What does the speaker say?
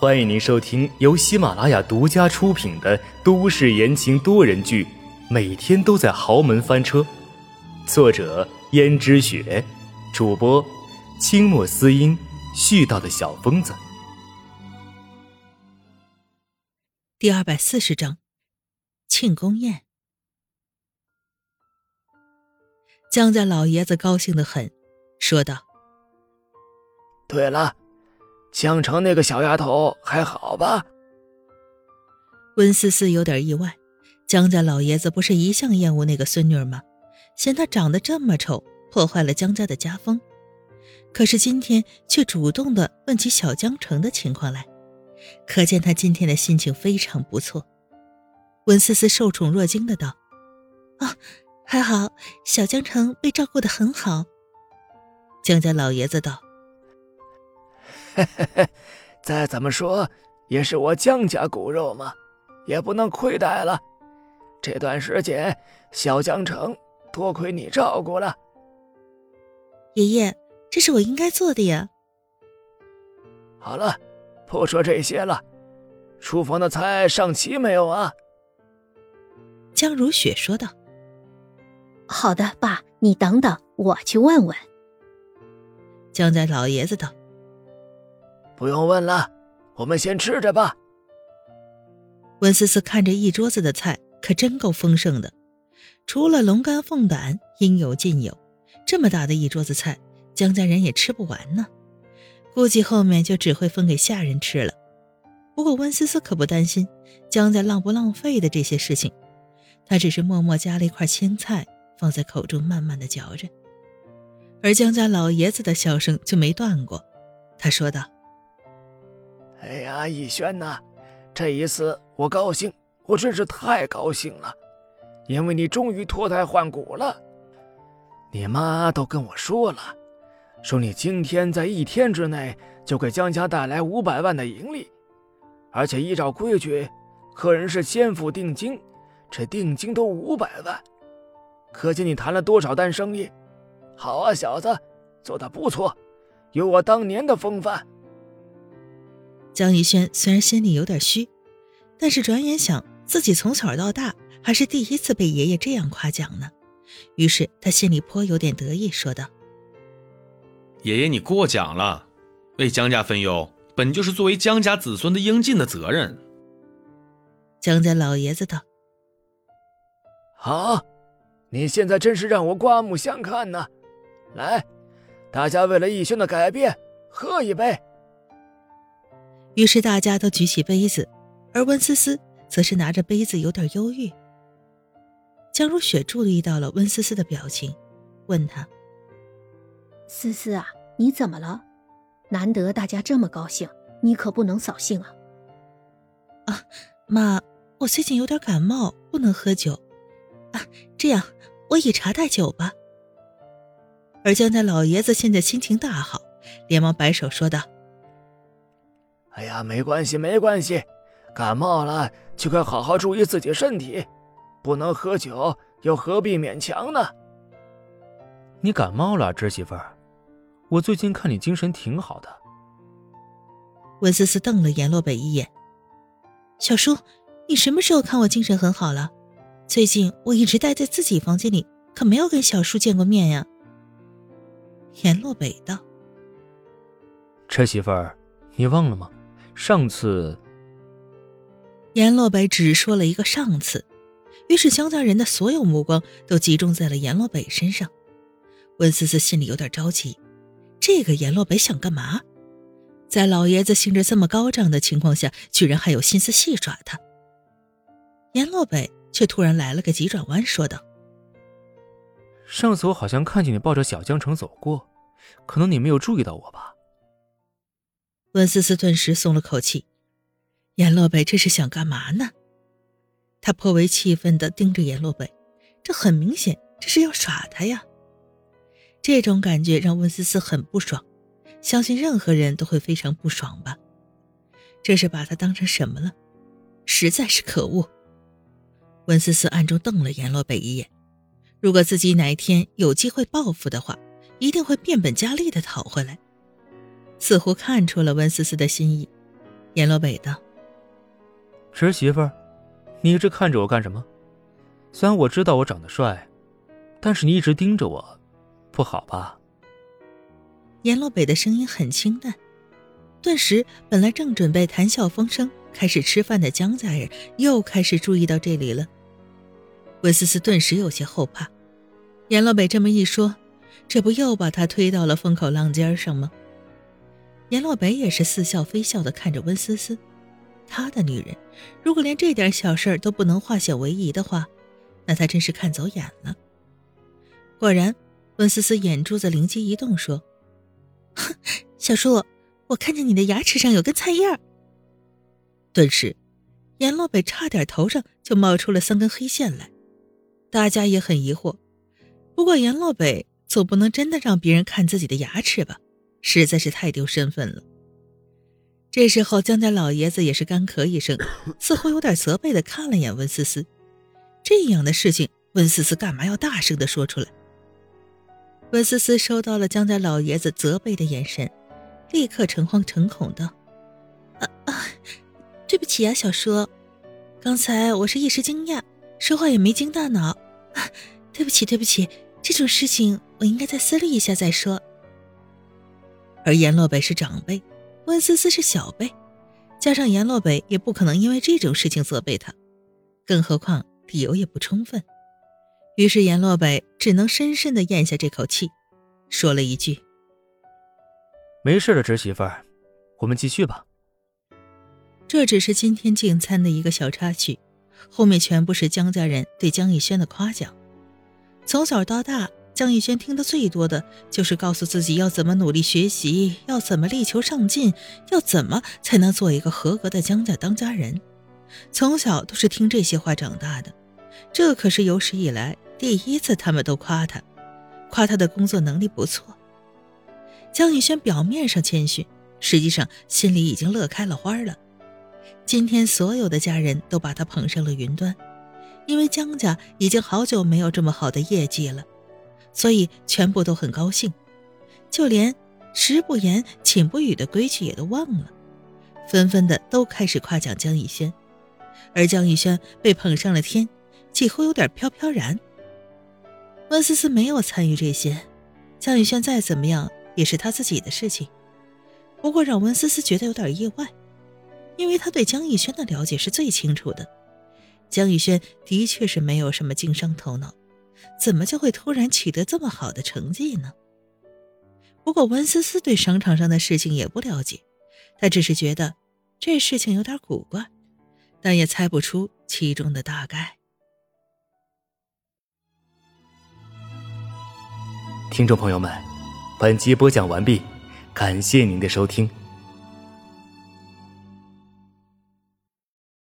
欢迎您收听由喜马拉雅独家出品的都市言情多人剧《每天都在豪门翻车》，作者：胭脂雪，主播：清墨思音，絮叨的小疯子。第二百四十章，庆功宴。江家老爷子高兴的很，说道：“对了，江城那个小丫头还好吧？”温思思有点意外，江家老爷子不是一向厌恶那个孙女吗？嫌她长得这么丑，破坏了江家的家风。可是今天却主动的问起小江城的情况来，可见他今天的心情非常不错。温思思受宠若惊的道：“啊。”还好，小江城被照顾的很好。江家老爷子道：“，再怎么说也是我江家骨肉嘛，也不能亏待了。这段时间，小江城多亏你照顾了。爷爷，这是我应该做的呀。好了，不说这些了，厨房的菜上齐没有啊？”江如雪说道。好的，爸，你等等，我去问问。江家老爷子道：“不用问了，我们先吃着吧。”温思思看着一桌子的菜，可真够丰盛的，除了龙肝凤胆，应有尽有。这么大的一桌子菜，江家人也吃不完呢，估计后面就只会分给下人吃了。不过温思思可不担心江家浪不浪费的这些事情，她只是默默夹了一块青菜。放在口中慢慢的嚼着，而江家老爷子的笑声就没断过。他说道：“哎呀，逸轩呐，这一次我高兴，我真是太高兴了，因为你终于脱胎换骨了。你妈都跟我说了，说你今天在一天之内就给江家带来五百万的盈利，而且依照规矩，客人是先付定金，这定金都五百万。”可见你谈了多少单生意，好啊，小子，做的不错，有我当年的风范。江逸轩虽然心里有点虚，但是转眼想自己从小到大还是第一次被爷爷这样夸奖呢，于是他心里颇有点得意，说道：“爷爷，你过奖了，为江家分忧本就是作为江家子孙的应尽的责任。”江家老爷子道：“好。”你现在真是让我刮目相看呢！来，大家为了逸轩的改变喝一杯。于是大家都举起杯子，而温思思则是拿着杯子有点忧郁。江如雪注意到了温思思的表情，问她：“思思啊，你怎么了？难得大家这么高兴，你可不能扫兴啊！”啊，妈，我最近有点感冒，不能喝酒。啊，这样。我以茶代酒吧。而江家老爷子现在心情大好，连忙摆手说道：“哎呀，没关系，没关系，感冒了就该好好注意自己身体，不能喝酒，又何必勉强呢？”你感冒了，侄媳妇儿，我最近看你精神挺好的。温思思瞪了阎洛北一眼：“小叔，你什么时候看我精神很好了？”最近我一直待在自己房间里，可没有跟小叔见过面呀。阎洛北道：“车媳妇儿，你忘了吗？上次……”阎洛北只说了一个“上次”，于是江家人的所有目光都集中在了阎洛北身上。温思思心里有点着急，这个阎洛北想干嘛？在老爷子兴致这么高涨的情况下，居然还有心思戏耍他？阎洛北。却突然来了个急转弯，说道：“上次我好像看见你抱着小江城走过，可能你没有注意到我吧？”温思思顿时松了口气。阎洛北这是想干嘛呢？他颇为气愤的盯着阎洛北，这很明显，这是要耍他呀！这种感觉让温思思很不爽，相信任何人都会非常不爽吧？这是把他当成什么了？实在是可恶！温思思暗中瞪了阎洛北一眼，如果自己哪一天有机会报复的话，一定会变本加厉的讨回来。似乎看出了温思思的心意，阎洛北道：“侄媳妇儿，你一直看着我干什么？虽然我知道我长得帅，但是你一直盯着我，不好吧？”阎罗北的声音很清淡，顿时，本来正准备谈笑风生、开始吃饭的江家人又开始注意到这里了。温思思顿时有些后怕，阎罗北这么一说，这不又把他推到了风口浪尖上吗？阎洛北也是似笑非笑的看着温思思，他的女人如果连这点小事都不能化险为夷的话，那他真是看走眼了。果然，温思思眼珠子灵机一动，说：“哼，小叔，我看见你的牙齿上有根菜叶儿。”顿时，阎洛北差点头上就冒出了三根黑线来。大家也很疑惑，不过阎洛北总不能真的让别人看自己的牙齿吧？实在是太丢身份了。这时候，江家老爷子也是干咳一声，似乎有点责备的看了眼温思思。这样的事情，温思思干嘛要大声的说出来？温思思收到了江家老爷子责备的眼神，立刻诚惶诚恐道：“啊啊，对不起啊，小叔，刚才我是一时惊讶，说话也没经大脑啊。对不起，对不起，这种事情我应该再思虑一下再说。”而阎洛北是长辈，温思思是小辈，加上阎洛北也不可能因为这种事情责备他，更何况理由也不充分。于是阎洛北只能深深的咽下这口气，说了一句：“没事的，侄媳妇儿，我们继续吧。”这只是今天进餐的一个小插曲，后面全部是江家人对江逸轩的夸奖。从小到大。江逸轩听得最多的就是告诉自己要怎么努力学习，要怎么力求上进，要怎么才能做一个合格的江家当家人。从小都是听这些话长大的，这可是有史以来第一次他们都夸他，夸他的工作能力不错。江逸轩表面上谦逊，实际上心里已经乐开了花了。今天所有的家人都把他捧上了云端，因为江家已经好久没有这么好的业绩了。所以全部都很高兴，就连食不言寝不语的规矩也都忘了，纷纷的都开始夸奖江逸轩，而江逸轩被捧上了天，几乎有点飘飘然。温思思没有参与这些，江逸轩再怎么样也是他自己的事情。不过让温思思觉得有点意外，因为他对江逸轩的了解是最清楚的，江逸轩的确是没有什么经商头脑。怎么就会突然取得这么好的成绩呢？不过温思思对商场上的事情也不了解，她只是觉得这事情有点古怪，但也猜不出其中的大概。听众朋友们，本集播讲完毕，感谢您的收听。